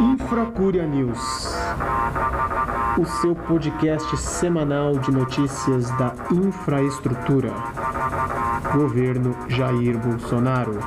Infracúria News, o seu podcast semanal de notícias da infraestrutura. Governo Jair Bolsonaro.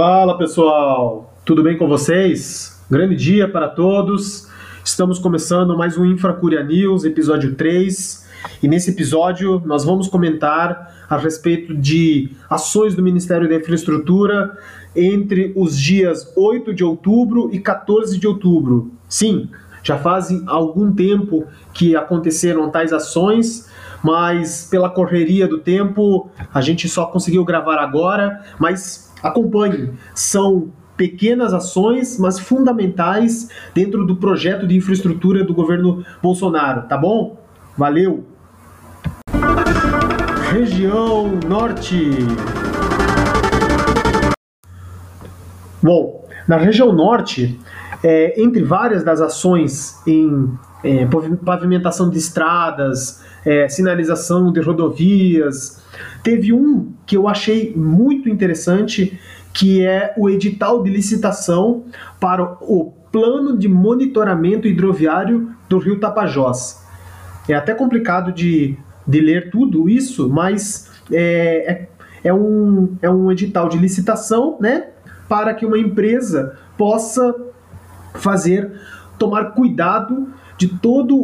Fala pessoal, tudo bem com vocês? Grande dia para todos. Estamos começando mais um Infracúria News, episódio 3. E nesse episódio nós vamos comentar a respeito de ações do Ministério da Infraestrutura entre os dias 8 de outubro e 14 de outubro. Sim, já faz algum tempo que aconteceram tais ações, mas pela correria do tempo a gente só conseguiu gravar agora, mas Acompanhe. São pequenas ações, mas fundamentais dentro do projeto de infraestrutura do governo Bolsonaro, tá bom? Valeu! Região Norte. Bom, na região norte, é, entre várias das ações em é, pavimentação de estradas, é, sinalização de rodovias, Teve um que eu achei muito interessante, que é o edital de licitação para o plano de monitoramento hidroviário do Rio Tapajós. É até complicado de, de ler tudo isso, mas é, é, é, um, é um edital de licitação né, para que uma empresa possa fazer, tomar cuidado de toda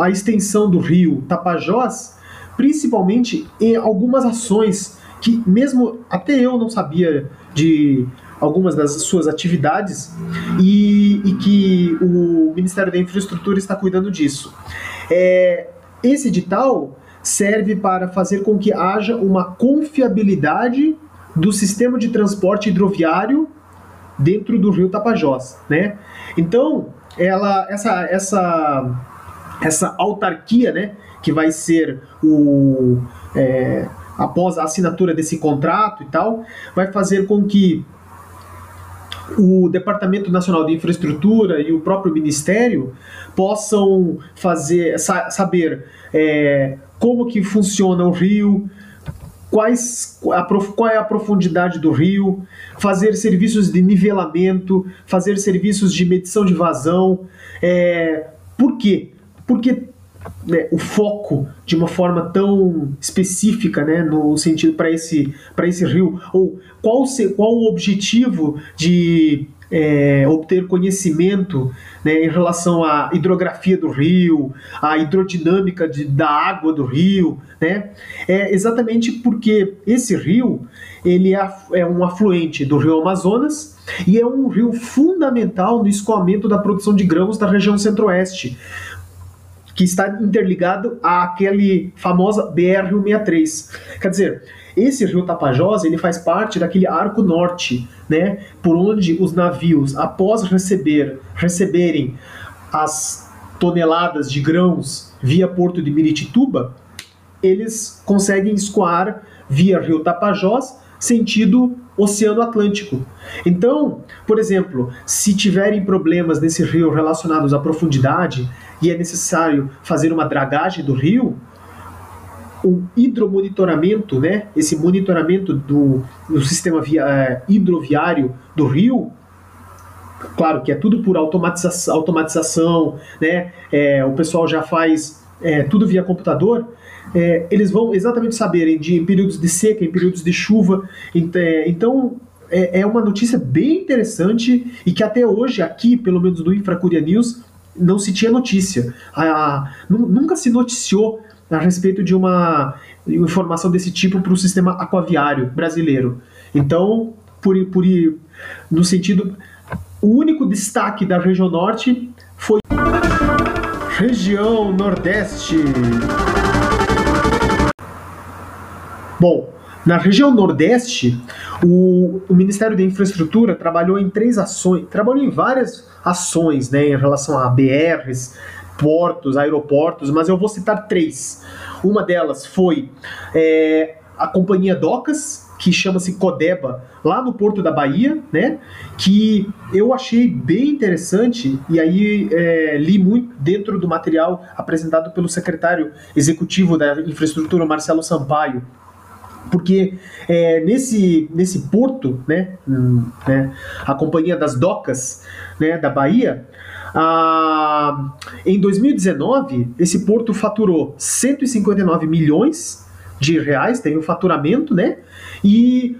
a extensão do rio Tapajós principalmente em algumas ações que mesmo até eu não sabia de algumas das suas atividades e, e que o Ministério da Infraestrutura está cuidando disso. É, esse edital serve para fazer com que haja uma confiabilidade do sistema de transporte hidroviário dentro do Rio Tapajós, né? Então, ela, essa, essa, essa autarquia, né, que vai ser o. É, após a assinatura desse contrato e tal, vai fazer com que o Departamento Nacional de Infraestrutura e o próprio Ministério possam fazer sa saber é, como que funciona o rio, quais, a, qual é a profundidade do rio, fazer serviços de nivelamento, fazer serviços de medição de vazão. É, por quê? Porque né, o foco de uma forma tão específica, né, no sentido para esse esse rio, ou qual se, qual o objetivo de é, obter conhecimento né, em relação à hidrografia do rio, à hidrodinâmica de, da água do rio, né, é exatamente porque esse rio ele é, é um afluente do rio Amazonas e é um rio fundamental no escoamento da produção de grãos da região centro-oeste que está interligado àquele famosa BR-163. Quer dizer, esse rio Tapajós ele faz parte daquele arco norte, né, por onde os navios, após receber, receberem as toneladas de grãos via porto de Miritituba, eles conseguem escoar via rio Tapajós sentido Oceano Atlântico. Então, por exemplo, se tiverem problemas nesse rio relacionados à profundidade e é necessário fazer uma dragagem do rio, o hidromonitoramento, né, esse monitoramento do, do sistema via, é, hidroviário do rio, claro que é tudo por automatização, automatização né, é, o pessoal já faz é, tudo via computador, é, eles vão exatamente saberem de em períodos de seca, em períodos de chuva. É, então, é, é, uma notícia bem interessante e que até hoje, aqui, pelo menos no Infracuria News, não se tinha notícia. A, a, nunca se noticiou a respeito de uma informação desse tipo para o sistema aquaviário brasileiro. Então, por, por, no sentido, o único destaque da região norte foi região nordeste. Bom, na região Nordeste, o, o, Ministério da Infraestrutura trabalhou em três ações, trabalhou em várias ações né, em relação a BRs, portos, aeroportos, mas eu vou citar três. Uma delas foi é, a companhia Docas, que chama-se Codeba, lá no Porto da Bahia, né? Que eu achei bem interessante e aí é, li muito dentro do material apresentado pelo secretário executivo da infraestrutura, Marcelo Sampaio, porque é, nesse, nesse porto, né, hum, né, a Companhia das Docas né, da Bahia, a, em 2019, esse porto faturou 159 milhões de reais, teve um faturamento, né? E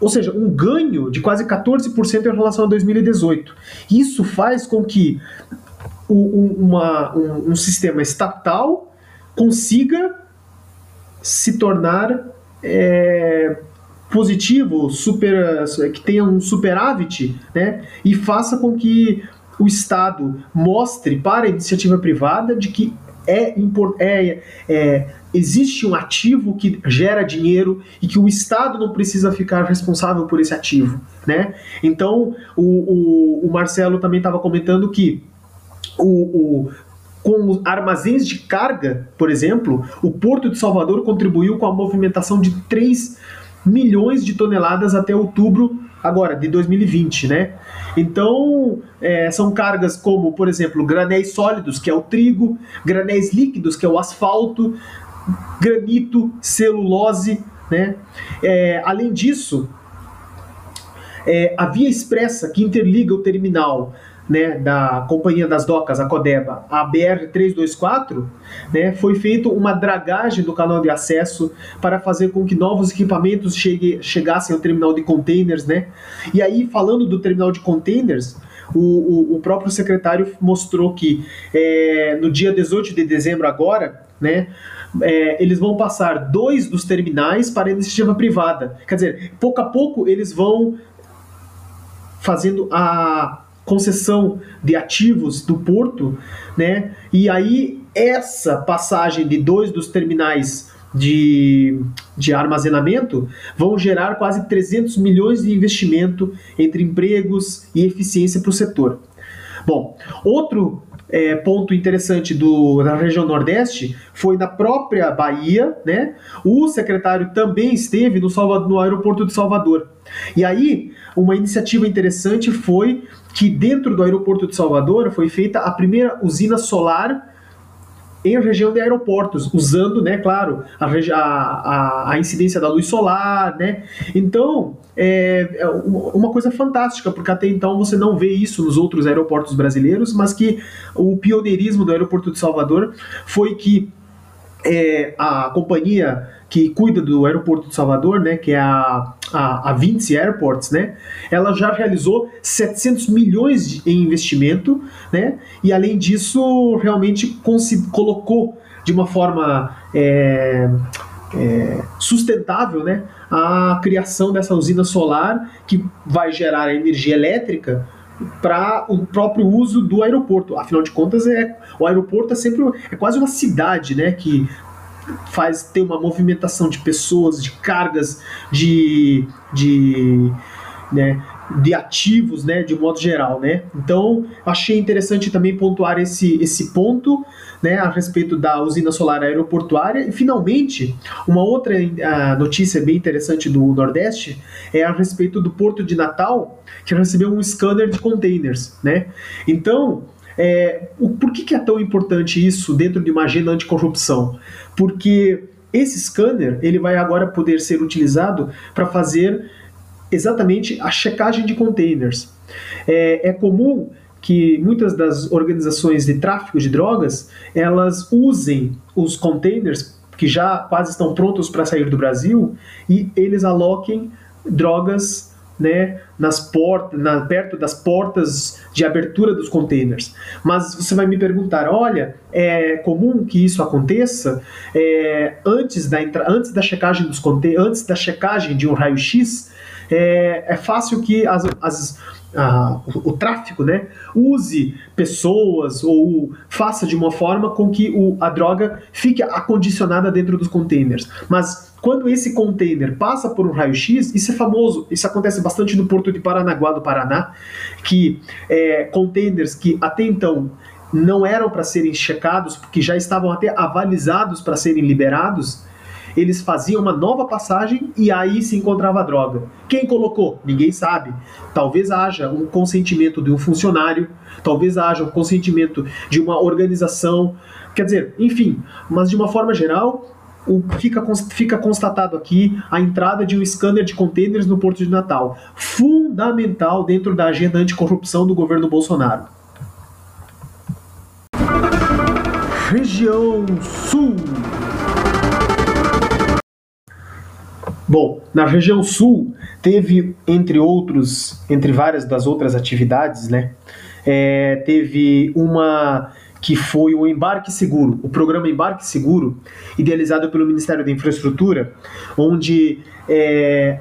ou seja, um ganho de quase 14% em relação a 2018. Isso faz com que o, uma, um, um, sistema estatal consiga se tornar é, positivo, super, que tenha um superávit, né? E faça com que o Estado mostre para a iniciativa privada de que é, é, é, existe um ativo que gera dinheiro e que o Estado não precisa ficar responsável por esse ativo, né? Então, o, o, o Marcelo também estava comentando que o, o, com armazéns de carga, por exemplo, o Porto de Salvador contribuiu com a movimentação de 3 milhões de toneladas até outubro agora de 2020, né? Então é, são cargas como, por exemplo, granéis sólidos, que é o trigo, granéis líquidos, que é o asfalto, granito, celulose, né? É, além disso, é, a via expressa que interliga o terminal né, da Companhia das Docas, a Codeba, a BR-324, né, foi feito uma dragagem do canal de acesso para fazer com que novos equipamentos chegue, chegassem ao terminal de containers. Né? E aí, falando do terminal de containers, o, o, o próprio secretário mostrou que é, no dia 18 de dezembro agora, né, é, eles vão passar dois dos terminais para a iniciativa privada. Quer dizer, pouco a pouco eles vão fazendo a concessão de ativos do porto, né? E aí essa passagem de dois dos terminais de, de armazenamento vão gerar quase 300 milhões de investimento entre empregos e eficiência para o setor. Bom, outro é, ponto interessante do, da região Nordeste foi na própria Bahia, né? O secretário também esteve no, Salvador, no aeroporto de Salvador. E aí, uma iniciativa interessante foi que dentro do aeroporto de Salvador foi feita a primeira usina solar em região de aeroportos, usando, né, claro, a, a, a incidência da luz solar, né? Então, é, é uma coisa fantástica, porque até então você não vê isso nos outros aeroportos brasileiros, mas que o pioneirismo do aeroporto de Salvador foi que é, a companhia que cuida do aeroporto de Salvador, né, que é a, a, a Vinci Airports, né, ela já realizou 700 milhões de, em investimento, né, e além disso, realmente colocou de uma forma é, é, sustentável, né, a criação dessa usina solar que vai gerar energia elétrica para o próprio uso do aeroporto. Afinal de contas, é, o aeroporto é sempre é quase uma cidade, né, que faz ter uma movimentação de pessoas, de cargas, de, de, né, de ativos, né, de modo geral, né? Então, achei interessante também pontuar esse, esse ponto, né, a respeito da usina solar aeroportuária. E, finalmente, uma outra uh, notícia bem interessante do Nordeste é a respeito do Porto de Natal, que recebeu um scanner de containers, né? Então, é, o, por que, que é tão importante isso dentro de uma agenda anticorrupção? Porque esse scanner ele vai agora poder ser utilizado para fazer exatamente a checagem de containers. É, é, comum que muitas das organizações de tráfico de drogas elas usem os containers que já quase estão prontos para sair do Brasil e eles aloquem drogas né, nas portas, na, perto das portas de abertura dos containers. Mas você vai me perguntar, olha, é comum que isso aconteça é, antes da antes da checagem dos antes da checagem de um raio-x, é, é fácil que as, as a, o, o, tráfico, né, use pessoas ou faça de uma forma com que o, a droga fique acondicionada dentro dos containers. Mas quando esse container passa por um raio-x, isso é famoso, isso acontece bastante no porto de Paranaguá do Paraná, que é, containers que até então não eram para serem checados, porque já estavam até avalizados para serem liberados, eles faziam uma nova passagem e aí se encontrava a droga. Quem colocou? Ninguém sabe. Talvez haja um consentimento de um funcionário, talvez haja um consentimento de uma organização, quer dizer, enfim, mas de uma forma geral, o, fica, fica constatado aqui a entrada de um scanner de contêineres no Porto de Natal, fundamental dentro da agenda anticorrupção do governo Bolsonaro. Região Sul. Bom, na região sul teve, entre outros, entre várias das outras atividades, né, é, teve uma que foi o Embarque Seguro, o programa Embarque Seguro, idealizado pelo Ministério da Infraestrutura, onde é,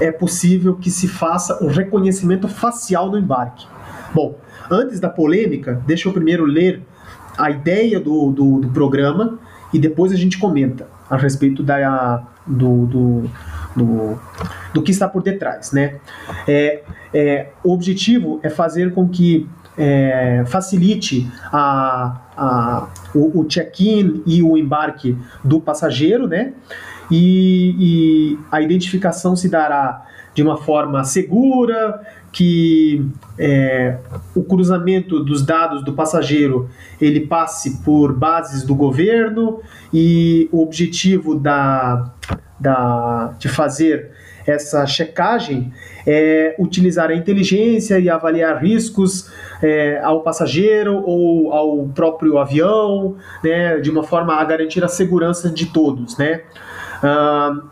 é possível que se faça o reconhecimento facial no embarque. Bom, antes da polêmica, deixa eu primeiro ler a ideia do, do, do programa e depois a gente comenta a respeito da, do, do, do, do que está por detrás. Né? É, é, o objetivo é fazer com que é, facilite a, a, o, o check-in e o embarque do passageiro, né? E, e, a identificação se dará de uma forma segura, que é, o cruzamento dos dados do passageiro ele passe por bases do governo e o objetivo da, da, de fazer essa checagem é utilizar a inteligência e avaliar riscos é, ao passageiro ou ao próprio avião, né, de uma forma a garantir a segurança de todos, né.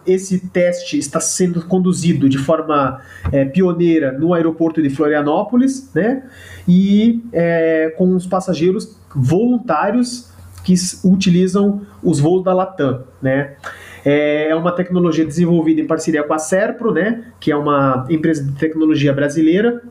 Esse teste está sendo conduzido de forma é, pioneira no aeroporto de Florianópolis, né? E é, com os passageiros voluntários que utilizam os voos da Latam, né? É, é uma tecnologia desenvolvida em parceria com a Serpro, né? Que é uma empresa de tecnologia brasileira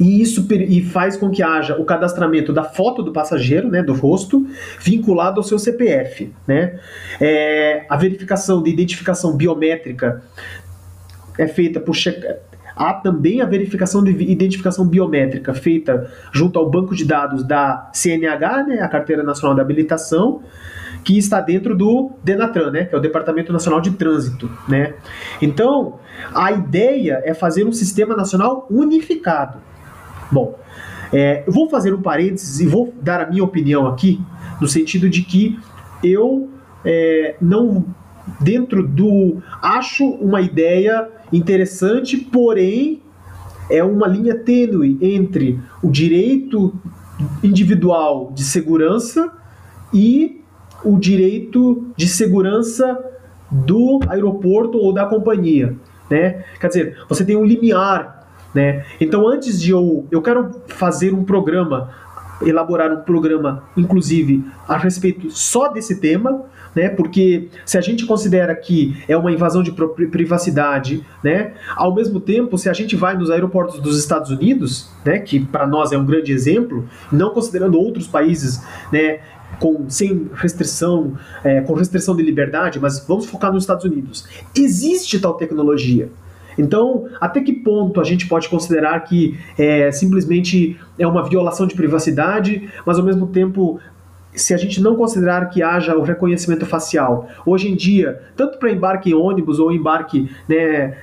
e isso e faz com que haja o cadastramento da foto do passageiro, né, do rosto, vinculado ao seu CPF. Né? É, a verificação de identificação biométrica é feita por Há também a verificação de identificação biométrica feita junto ao banco de dados da CNH, né, a Carteira Nacional de Habilitação, que está dentro do Denatran, né, que é o Departamento Nacional de Trânsito, né. Então, a ideia é fazer um sistema nacional unificado. Bom, é, eu vou fazer um parênteses e vou dar a minha opinião aqui, no sentido de que eu é, não dentro do acho uma ideia interessante, porém é uma linha tênue entre o direito individual de segurança e o direito de segurança do aeroporto ou da companhia, né? Quer dizer, você tem um limiar, né? Então, antes de eu eu quero fazer um programa, elaborar um programa, inclusive a respeito só desse tema, né? Porque se a gente considera que é uma invasão de privacidade, né? Ao mesmo tempo, se a gente vai nos aeroportos dos Estados Unidos, né? Que para nós é um grande exemplo, não considerando outros países, né? Com, sem restrição, é, com restrição de liberdade, mas vamos focar nos Estados Unidos. Existe tal tecnologia. Então, até que ponto a gente pode considerar que é, simplesmente é uma violação de privacidade, mas ao mesmo tempo se a gente não considerar que haja o reconhecimento facial, hoje em dia, tanto para embarque em ônibus ou embarque né,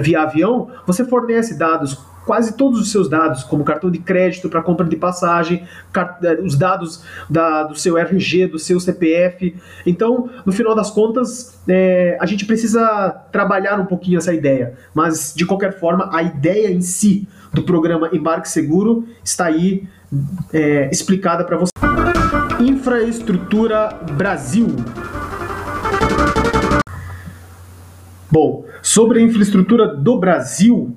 via avião, você fornece dados, quase todos os seus dados, como cartão de crédito para compra de passagem, eh, os dados da, do seu RG, do seu CPF. Então, no final das contas, é, a gente precisa trabalhar um pouquinho essa ideia, mas de qualquer forma, a ideia em si do programa Embarque Seguro está aí é, explicada para você. Infraestrutura Brasil. Bom, sobre a infraestrutura do Brasil,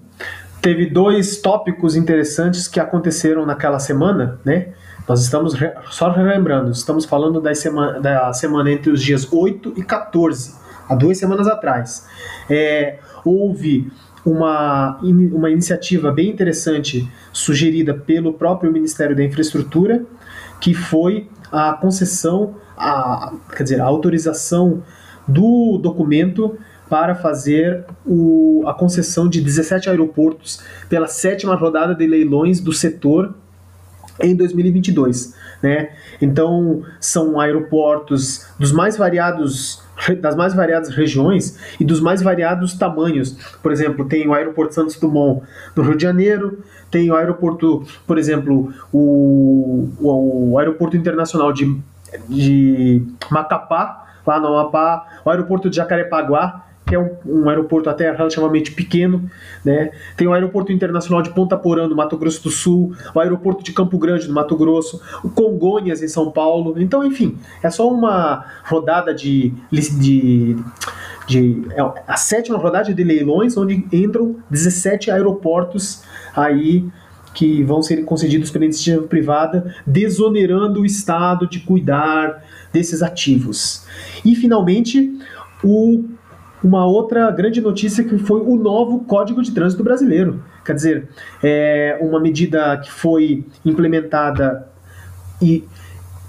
teve dois tópicos interessantes que aconteceram naquela semana, né? Nós estamos, só relembrando, estamos falando da semana, da semana entre os dias 8 e 14, há duas semanas atrás. É, houve uma, uma iniciativa bem interessante sugerida pelo próprio Ministério da Infraestrutura, que foi a concessão, a, quer dizer, a autorização do documento para fazer o, a concessão de 17 aeroportos pela sétima rodada de leilões do setor em 2022. né? Então são aeroportos dos mais variados das mais variadas regiões e dos mais variados tamanhos. Por exemplo, tem o aeroporto Santos Dumont no Rio de Janeiro, tem o aeroporto, por exemplo, o, o aeroporto internacional de, de Macapá, lá no Amapá, o aeroporto de Jacarepaguá, que é um, um, aeroporto até relativamente pequeno, né? Tem o aeroporto internacional de Ponta Porã, no Mato Grosso do Sul, o aeroporto de Campo Grande, no Mato Grosso, o Congonhas, em São Paulo. Então, enfim, é só uma rodada de, de, de é a sétima rodada de leilões, onde entram 17 aeroportos aí que vão ser concedidos pela iniciativa privada, desonerando o Estado de cuidar desses ativos. E, finalmente, o uma outra grande notícia que foi o novo Código de Trânsito Brasileiro. Quer dizer, é uma medida que foi implementada e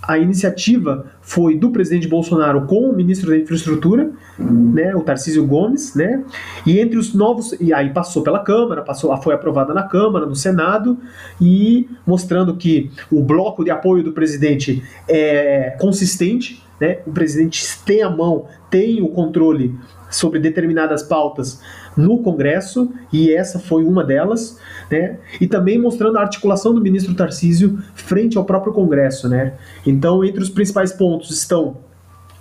a iniciativa foi do presidente Bolsonaro com o ministro da Infraestrutura, né, o Tarcísio Gomes, né, e entre os novos e aí passou pela Câmara, passou, foi aprovada na Câmara, no Senado e mostrando que o bloco de apoio do presidente é consistente, né, o presidente tem a mão, tem o controle sobre determinadas pautas no Congresso, e essa foi uma delas, né? E também mostrando a articulação do ministro Tarcísio frente ao próprio Congresso, né? Então, entre os principais pontos estão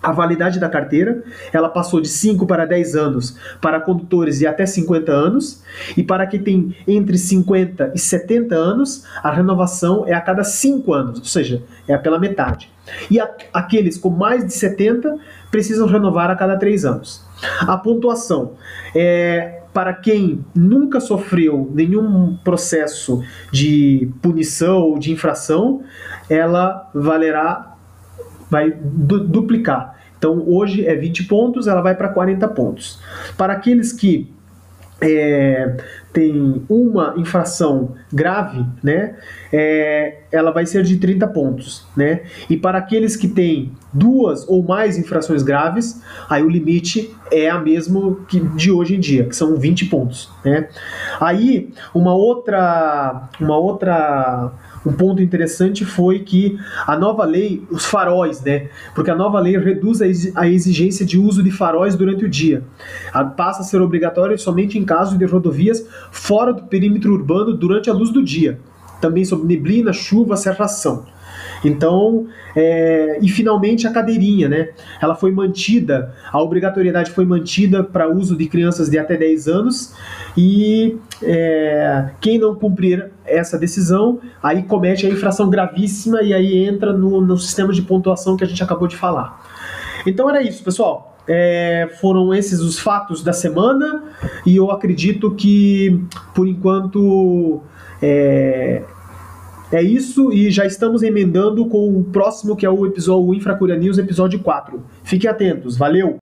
a validade da carteira, ela passou de 5 para 10 anos para condutores de até 50 anos, e para quem tem entre 50 e 70 anos, a renovação é a cada 5 anos, ou seja, é pela metade. E a, aqueles com mais de 70 precisam renovar a cada 3 anos. A pontuação é para quem nunca sofreu nenhum processo de punição ou de infração, ela valerá, vai du duplicar. Então hoje é 20 pontos, ela vai para 40 pontos. Para aqueles que é, tem uma infração grave, né, é, ela vai ser de 30 pontos, né? E para aqueles que têm duas ou mais infrações graves, aí o limite é a mesmo que de hoje em dia, que são 20 pontos, né? Aí uma outra uma outra um ponto interessante foi que a nova lei, os faróis, né? Porque a nova lei reduz a exigência de uso de faróis durante o dia. Passa a ser obrigatório somente em caso de rodovias fora do perímetro urbano durante a luz do dia. Também sobre neblina, chuva, cerração. Então, é, e finalmente a cadeirinha, né? Ela foi mantida, a obrigatoriedade foi mantida para uso de crianças de até 10 anos e é, quem não cumprir essa decisão, aí comete a infração gravíssima e aí entra no, no sistema de pontuação que a gente acabou de falar. Então era isso, pessoal. É, foram esses os fatos da semana e eu acredito que, por enquanto, é, é isso e já estamos emendando com o próximo que é o episódio o Infracuria News, episódio 4. Fiquem atentos, valeu!